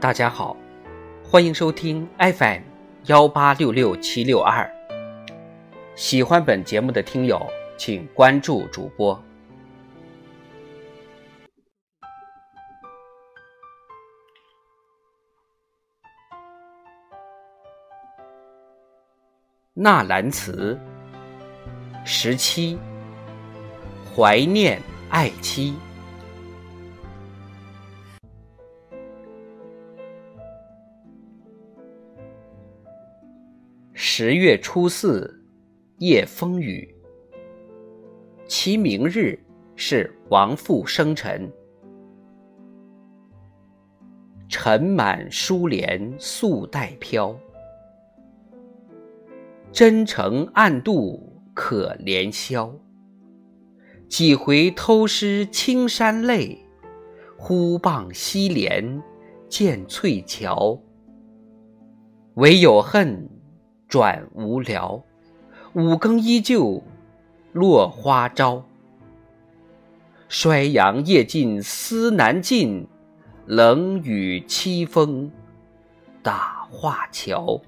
大家好，欢迎收听 FM 幺八六六七六二。喜欢本节目的听友，请关注主播。纳兰词十七，怀念爱妻。十月初四，夜风雨。其明日是王父生辰。尘满疏帘素带飘，真诚暗度可怜宵。几回偷师青山泪，忽傍西帘见翠桥。唯有恨。转无聊，五更依旧落花朝。衰阳夜尽思难尽，冷雨凄风打画桥。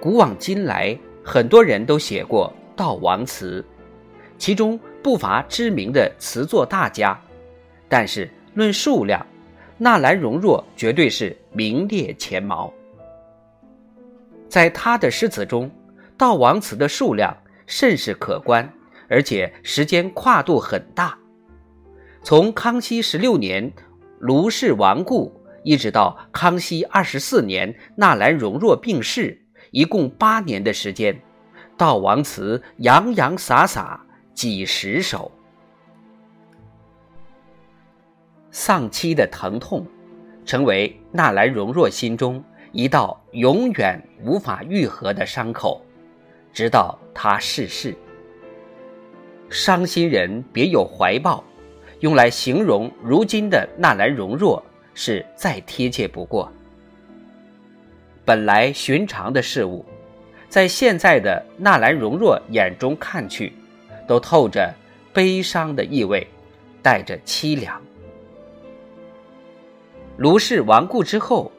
古往今来，很多人都写过悼亡词，其中不乏知名的词作大家，但是论数量。纳兰容若绝对是名列前茅，在他的诗词中，悼亡词的数量甚是可观，而且时间跨度很大。从康熙十六年卢氏亡故，一直到康熙二十四年纳兰容若病逝，一共八年的时间，悼亡词洋洋洒洒几十首。丧妻的疼痛，成为纳兰容若心中一道永远无法愈合的伤口，直到他逝世。伤心人别有怀抱，用来形容如今的纳兰容若是再贴切不过。本来寻常的事物，在现在的纳兰容若眼中看去，都透着悲伤的意味，带着凄凉。卢氏亡故之后，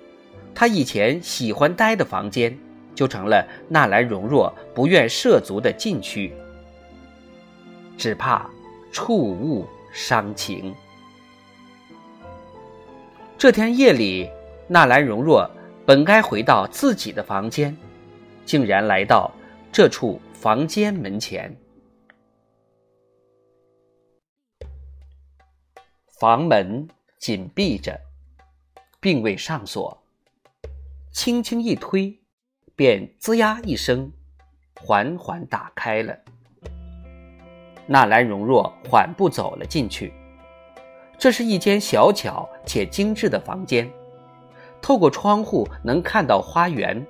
他以前喜欢待的房间，就成了纳兰容若不愿涉足的禁区。只怕触物伤情。这天夜里，纳兰容若本该回到自己的房间，竟然来到这处房间门前。房门紧闭着。并未上锁，轻轻一推，便吱呀一声，缓缓打开了。纳兰容若缓步走了进去。这是一间小巧且精致的房间，透过窗户能看到花园，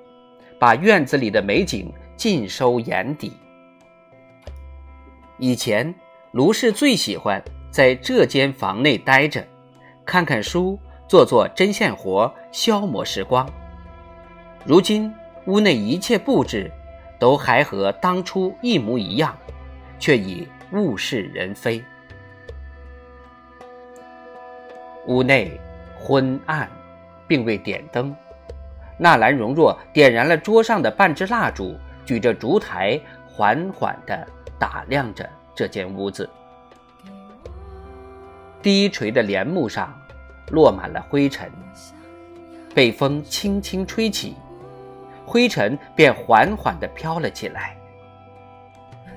把院子里的美景尽收眼底。以前卢氏最喜欢在这间房内待着，看看书。做做针线活，消磨时光。如今屋内一切布置，都还和当初一模一样，却已物是人非。屋内昏暗，并未点灯。纳兰容若点燃了桌上的半支蜡烛，举着烛台，缓缓地打量着这间屋子。低垂的帘幕上。落满了灰尘，被风轻轻吹起，灰尘便缓缓地飘了起来。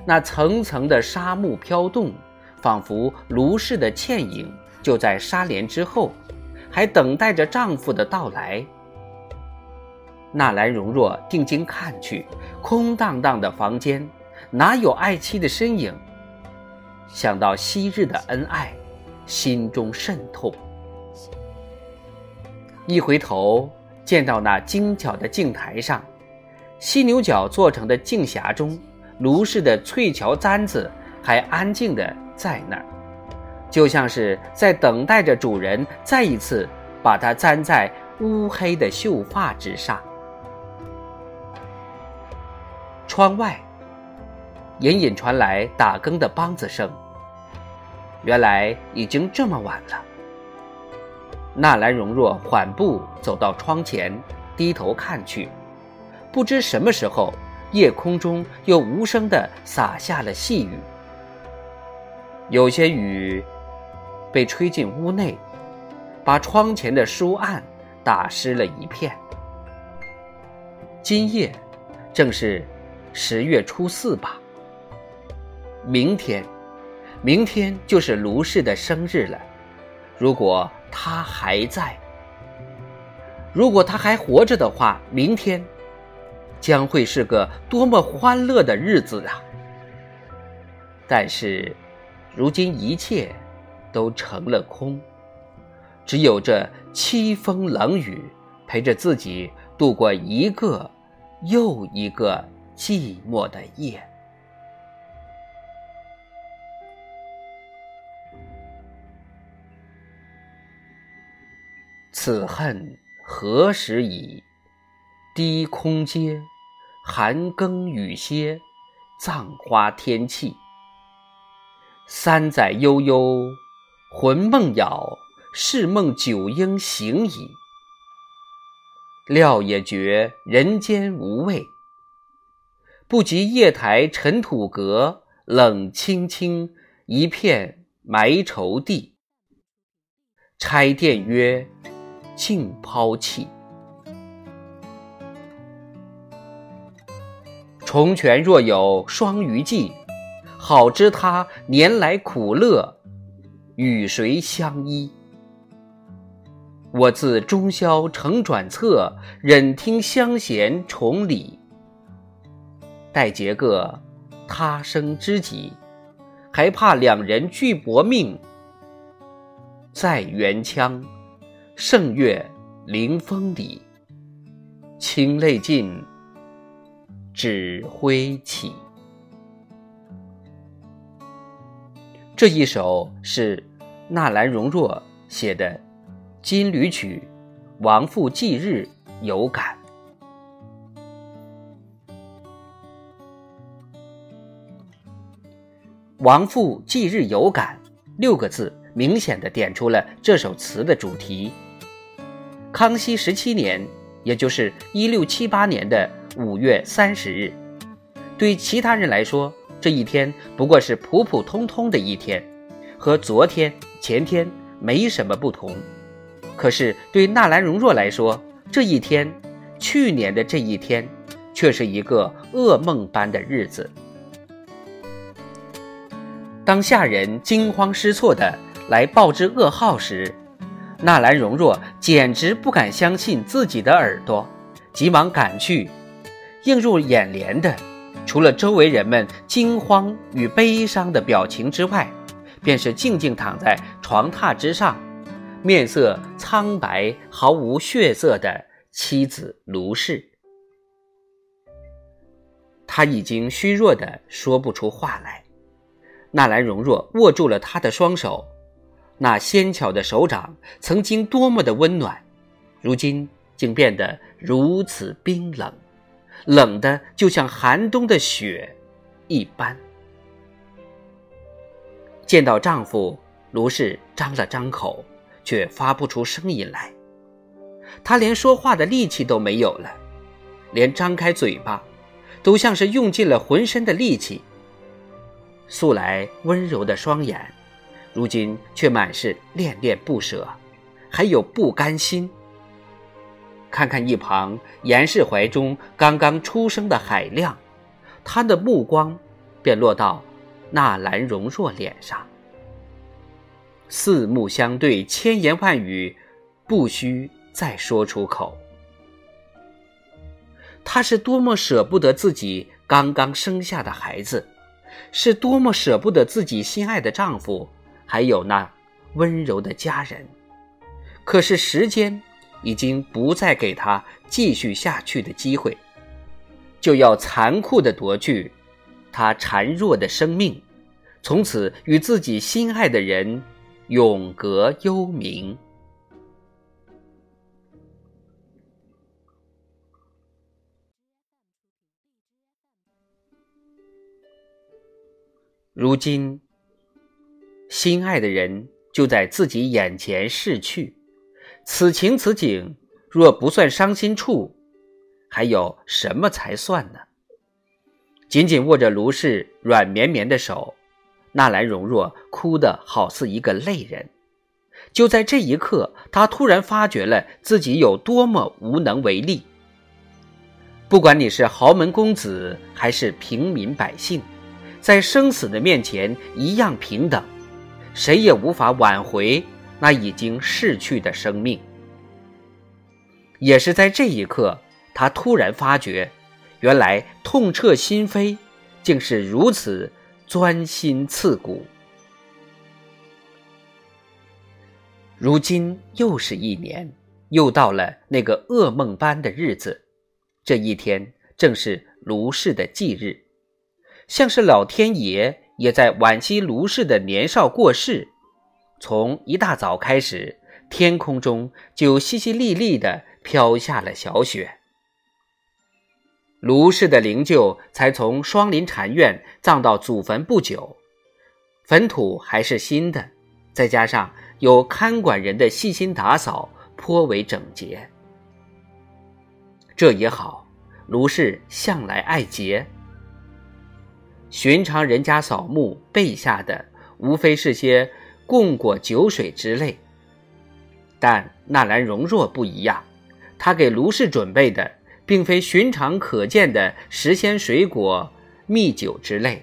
那层层的纱幕飘动，仿佛卢氏的倩影就在纱帘之后，还等待着丈夫的到来。纳兰容若定睛看去，空荡荡的房间，哪有爱妻的身影？想到昔日的恩爱，心中甚痛。一回头，见到那精巧的镜台上，犀牛角做成的镜匣中，卢氏的翠乔簪子还安静的在那儿，就像是在等待着主人再一次把它簪在乌黑的秀发之上。窗外，隐隐传来打更的梆子声。原来已经这么晚了。纳兰容若缓步走到窗前，低头看去，不知什么时候，夜空中又无声地洒下了细雨。有些雨被吹进屋内，把窗前的书案打湿了一片。今夜正是十月初四吧？明天，明天就是卢氏的生日了。如果他还在，如果他还活着的话，明天将会是个多么欢乐的日子啊！但是，如今一切都成了空，只有这凄风冷雨陪着自己度过一个又一个寂寞的夜。此恨何时已？低空阶，寒更雨歇，葬花天气。三载悠悠，魂梦杳，是梦九应醒矣。料也觉人间无味，不及夜台尘土阁，冷清清一片埋愁地。拆殿曰。竟抛弃。重泉若有双鱼寄，好知他年来苦乐，与谁相依？我自中宵成转侧，忍听香弦重里。待结个他生知己，还怕两人俱薄命，在原腔。圣月临风里，清泪尽，指挥起。这一首是纳兰容若写的《金缕曲·亡父忌日有感》。亡父忌日有感六个字，明显的点出了这首词的主题。康熙十七年，也就是一六七八年的五月三十日，对其他人来说，这一天不过是普普通通的一天，和昨天、前天没什么不同。可是对纳兰容若来说，这一天，去年的这一天，却是一个噩梦般的日子。当下人惊慌失措的来报知噩耗时，纳兰容若简直不敢相信自己的耳朵，急忙赶去。映入眼帘的，除了周围人们惊慌与悲伤的表情之外，便是静静躺在床榻之上，面色苍白、毫无血色的妻子卢氏。他已经虚弱的说不出话来。纳兰容若握住了他的双手。那纤巧的手掌曾经多么的温暖，如今竟变得如此冰冷，冷的就像寒冬的雪一般。见到丈夫，卢氏张了张口，却发不出声音来。她连说话的力气都没有了，连张开嘴巴，都像是用尽了浑身的力气。素来温柔的双眼。如今却满是恋恋不舍，还有不甘心。看看一旁严世怀中刚刚出生的海亮，他的目光便落到纳兰容若脸上。四目相对，千言万语不需再说出口。他是多么舍不得自己刚刚生下的孩子，是多么舍不得自己心爱的丈夫。还有那温柔的家人，可是时间已经不再给他继续下去的机会，就要残酷的夺去他孱弱的生命，从此与自己心爱的人永隔幽冥。如今。心爱的人就在自己眼前逝去，此情此景，若不算伤心处，还有什么才算呢？紧紧握着卢氏软绵绵的手，纳兰容若哭得好似一个泪人。就在这一刻，他突然发觉了自己有多么无能为力。不管你是豪门公子还是平民百姓，在生死的面前一样平等，谁也无法挽回那已经逝去的生命。也是在这一刻，他突然发觉，原来痛彻心扉，竟是如此钻心刺骨。如今又是一年，又到了那个噩梦般的日子。这一天正是卢氏的忌日，像是老天爷也在惋惜卢氏的年少过世。从一大早开始，天空中就淅淅沥沥的飘下了小雪。卢氏的灵柩才从双林禅院葬到祖坟不久，坟土还是新的，再加上。有看管人的细心打扫，颇为整洁。这也好，卢氏向来爱洁。寻常人家扫墓备下的，无非是些供果酒水之类。但纳兰容若不一样，他给卢氏准备的，并非寻常可见的时鲜水果、蜜酒之类，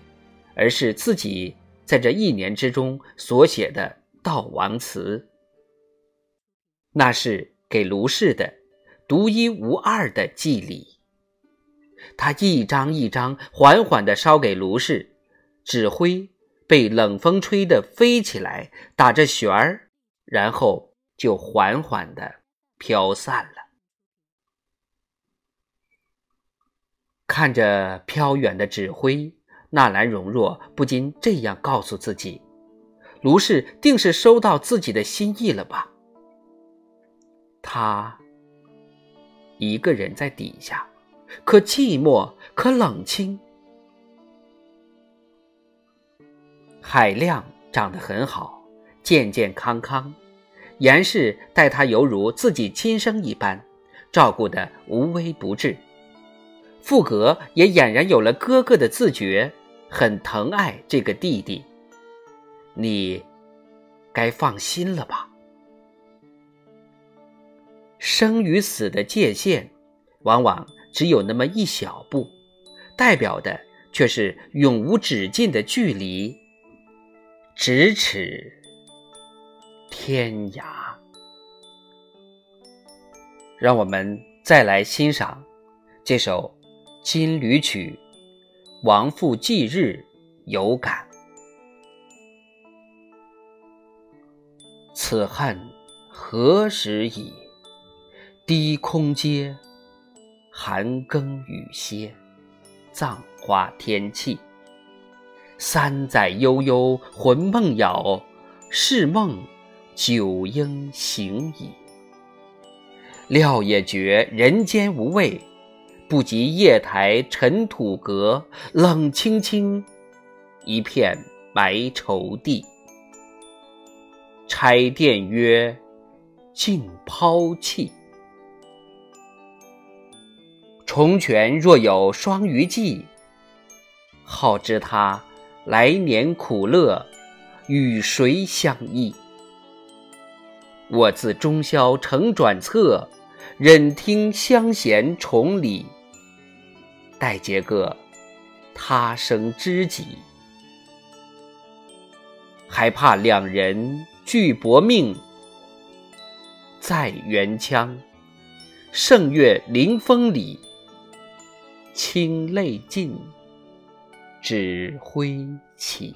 而是自己在这一年之中所写的。悼亡词，那是给卢氏的独一无二的祭礼。他一张一张缓缓地烧给卢氏，纸灰被冷风吹得飞起来，打着旋儿，然后就缓缓地飘散了。看着飘远的纸灰，纳兰容若不禁这样告诉自己。卢氏定是收到自己的心意了吧？他一个人在底下，可寂寞，可冷清。海亮长得很好，健健康康，严氏待他犹如自己亲生一般，照顾的无微不至。傅格也俨然有了哥哥的自觉，很疼爱这个弟弟。你该放心了吧？生与死的界限，往往只有那么一小步，代表的却是永无止境的距离，咫尺天涯。让我们再来欣赏这首《金缕曲》，亡父忌日有感。此恨何时已？低空阶，寒更雨歇，葬花天气。三载悠悠，魂梦杳，是梦九应醒矣。料也觉人间无味，不及夜台尘土阁，冷清清，一片埋愁地。拆殿曰：“竟抛弃。”重泉若有双鱼记，好知他来年苦乐与谁相忆？我自中宵成转侧，忍听香弦重里，待结个他生知己，还怕两人。俱薄命，在原腔，圣月临风里，清泪尽，指挥起。